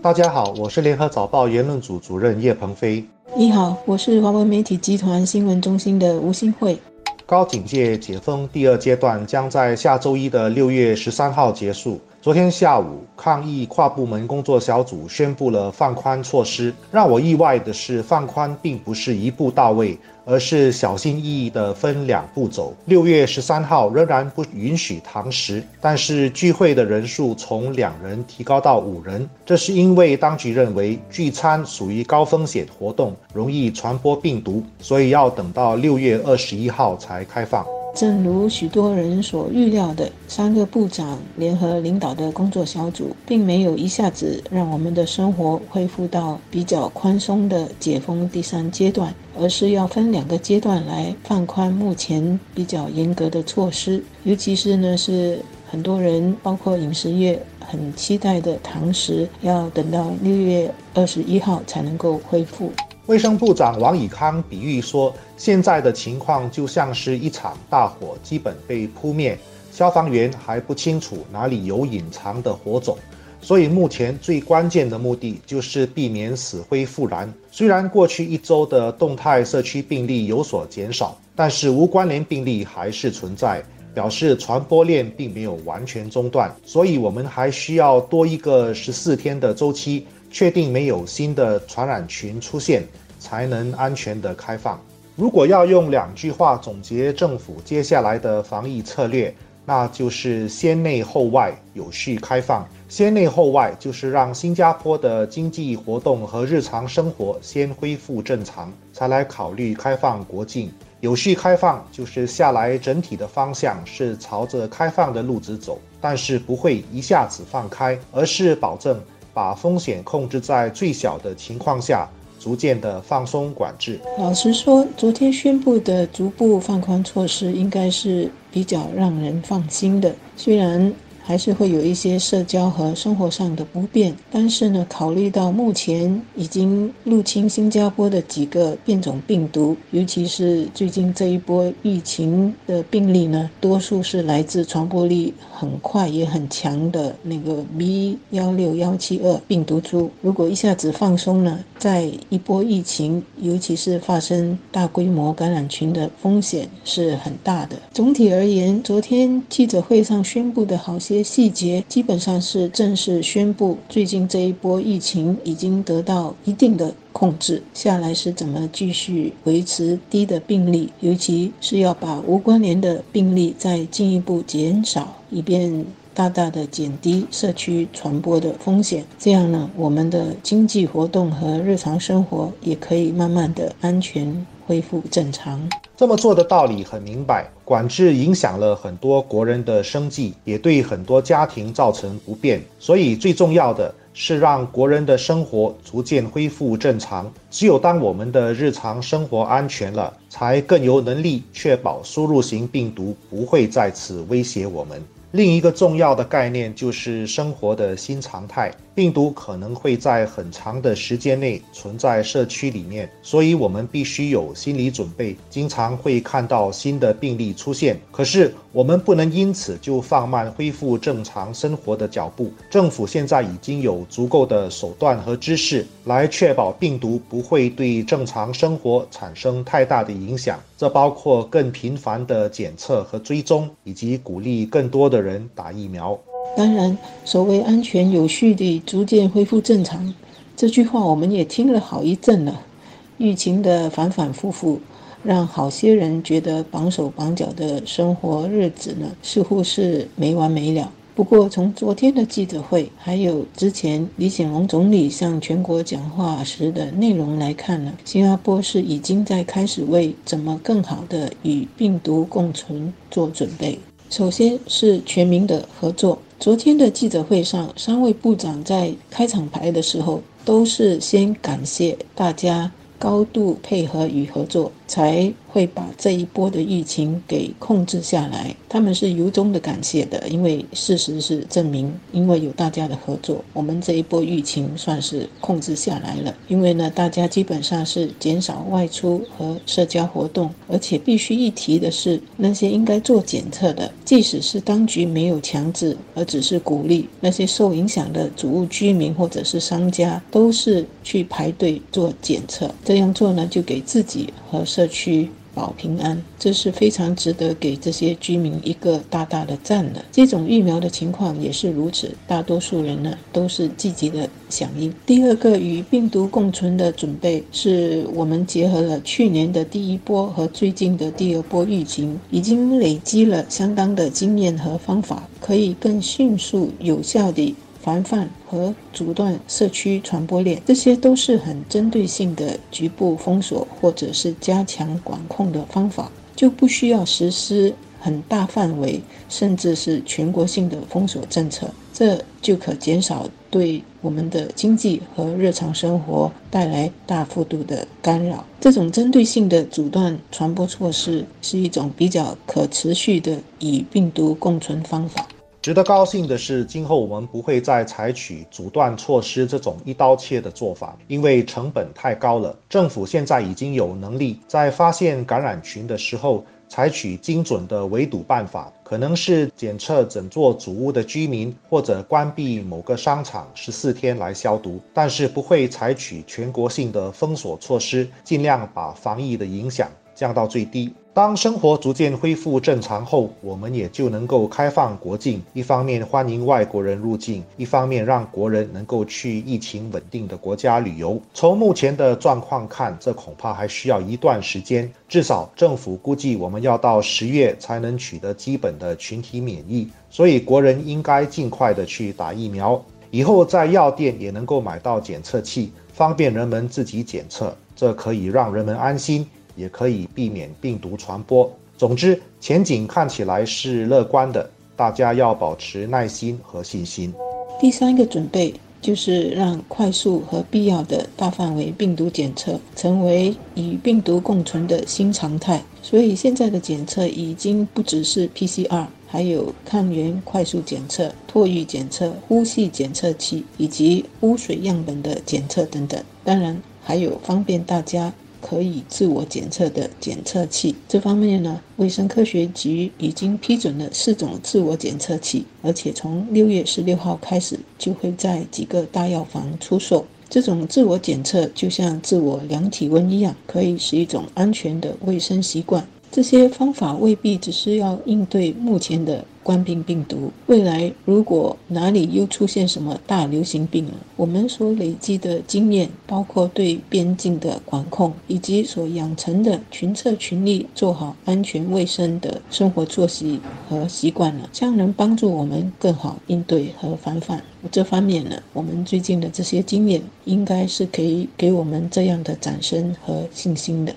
大家好，我是联合早报言论组主任叶鹏飞。你好，我是华文媒体集团新闻中心的吴新慧。高警戒解封第二阶段将在下周一的六月十三号结束。昨天下午，抗疫跨部门工作小组宣布了放宽措施。让我意外的是，放宽并不是一步到位，而是小心翼翼地分两步走。六月十三号仍然不允许堂食，但是聚会的人数从两人提高到五人。这是因为当局认为聚餐属于高风险活动，容易传播病毒，所以要等到六月二十一号才开放。正如许多人所预料的，三个部长联合领导的工作小组，并没有一下子让我们的生活恢复到比较宽松的解封第三阶段，而是要分两个阶段来放宽目前比较严格的措施。尤其是呢，是很多人，包括饮食业，很期待的堂食，要等到六月二十一号才能够恢复。卫生部长王以康比喻说，现在的情况就像是一场大火，基本被扑灭，消防员还不清楚哪里有隐藏的火种，所以目前最关键的目的就是避免死灰复燃。虽然过去一周的动态社区病例有所减少，但是无关联病例还是存在，表示传播链并没有完全中断，所以我们还需要多一个十四天的周期。确定没有新的传染群出现，才能安全的开放。如果要用两句话总结政府接下来的防疫策略，那就是先内后外有序开放。先内后外就是让新加坡的经济活动和日常生活先恢复正常，才来考虑开放国境。有序开放就是下来整体的方向是朝着开放的路子走，但是不会一下子放开，而是保证。把风险控制在最小的情况下，逐渐的放松管制。老实说，昨天宣布的逐步放宽措施，应该是比较让人放心的。虽然。还是会有一些社交和生活上的不便，但是呢，考虑到目前已经入侵新加坡的几个变种病毒，尤其是最近这一波疫情的病例呢，多数是来自传播力很快也很强的那个 B 幺六幺七二病毒株。如果一下子放松了，在一波疫情，尤其是发生大规模感染群的风险是很大的。总体而言，昨天记者会上宣布的好些细节基本上是正式宣布，最近这一波疫情已经得到一定的控制下来，是怎么继续维持低的病例，尤其是要把无关联的病例再进一步减少，以便大大的减低社区传播的风险。这样呢，我们的经济活动和日常生活也可以慢慢的安全。恢复正常，这么做的道理很明白。管制影响了很多国人的生计，也对很多家庭造成不便。所以最重要的是让国人的生活逐渐恢复正常。只有当我们的日常生活安全了，才更有能力确保输入型病毒不会再次威胁我们。另一个重要的概念就是生活的新常态。病毒可能会在很长的时间内存在社区里面，所以我们必须有心理准备，经常会看到新的病例出现。可是我们不能因此就放慢恢复正常生活的脚步。政府现在已经有足够的手段和知识来确保病毒不会对正常生活产生太大的影响，这包括更频繁的检测和追踪，以及鼓励更多的人打疫苗。当然，所谓安全有序地逐渐恢复正常，这句话我们也听了好一阵了。疫情的反反复复，让好些人觉得绑手绑脚的生活日子呢，似乎是没完没了。不过，从昨天的记者会，还有之前李显龙总理向全国讲话时的内容来看呢，新加坡是已经在开始为怎么更好的与病毒共存做准备。首先是全民的合作。昨天的记者会上，三位部长在开场白的时候，都是先感谢大家高度配合与合作，才会把这一波的疫情给控制下来。他们是由衷的感谢的，因为事实是证明，因为有大家的合作，我们这一波疫情算是控制下来了。因为呢，大家基本上是减少外出和社交活动，而且必须一提的是，那些应该做检测的，即使是当局没有强制，而只是鼓励那些受影响的主屋居民或者是商家，都是去排队做检测。这样做呢，就给自己和社区保平安，这是非常值得给这些居民一个大大的赞的。接种疫苗的情况也是如此，大多数人呢都是积极的响应。第二个与病毒共存的准备，是我们结合了去年的第一波和最近的第二波疫情，已经累积了相当的经验和方法，可以更迅速有效地。防范和阻断社区传播链，这些都是很针对性的局部封锁或者是加强管控的方法，就不需要实施很大范围甚至是全国性的封锁政策，这就可减少对我们的经济和日常生活带来大幅度的干扰。这种针对性的阻断传播措施是一种比较可持续的与病毒共存方法。值得高兴的是，今后我们不会再采取阻断措施这种一刀切的做法，因为成本太高了。政府现在已经有能力在发现感染群的时候采取精准的围堵办法，可能是检测整座主屋的居民，或者关闭某个商场十四天来消毒，但是不会采取全国性的封锁措施，尽量把防疫的影响降到最低。当生活逐渐恢复正常后，我们也就能够开放国境，一方面欢迎外国人入境，一方面让国人能够去疫情稳定的国家旅游。从目前的状况看，这恐怕还需要一段时间，至少政府估计我们要到十月才能取得基本的群体免疫。所以国人应该尽快的去打疫苗，以后在药店也能够买到检测器，方便人们自己检测，这可以让人们安心。也可以避免病毒传播。总之，前景看起来是乐观的，大家要保持耐心和信心。第三个准备就是让快速和必要的大范围病毒检测成为与病毒共存的新常态。所以，现在的检测已经不只是 PCR，还有抗原快速检测、唾液检测、呼吸检测器以及污水样本的检测等等。当然，还有方便大家。可以自我检测的检测器，这方面呢，卫生科学局已经批准了四种自我检测器，而且从六月十六号开始就会在几个大药房出售。这种自我检测就像自我量体温一样，可以是一种安全的卫生习惯。这些方法未必只是要应对目前的。冠病病毒，未来如果哪里又出现什么大流行病了，我们所累积的经验，包括对边境的管控，以及所养成的群策群力做好安全卫生的生活作息和习惯了，将能帮助我们更好应对和防范。这方面呢，我们最近的这些经验，应该是可以给我们这样的掌声和信心的。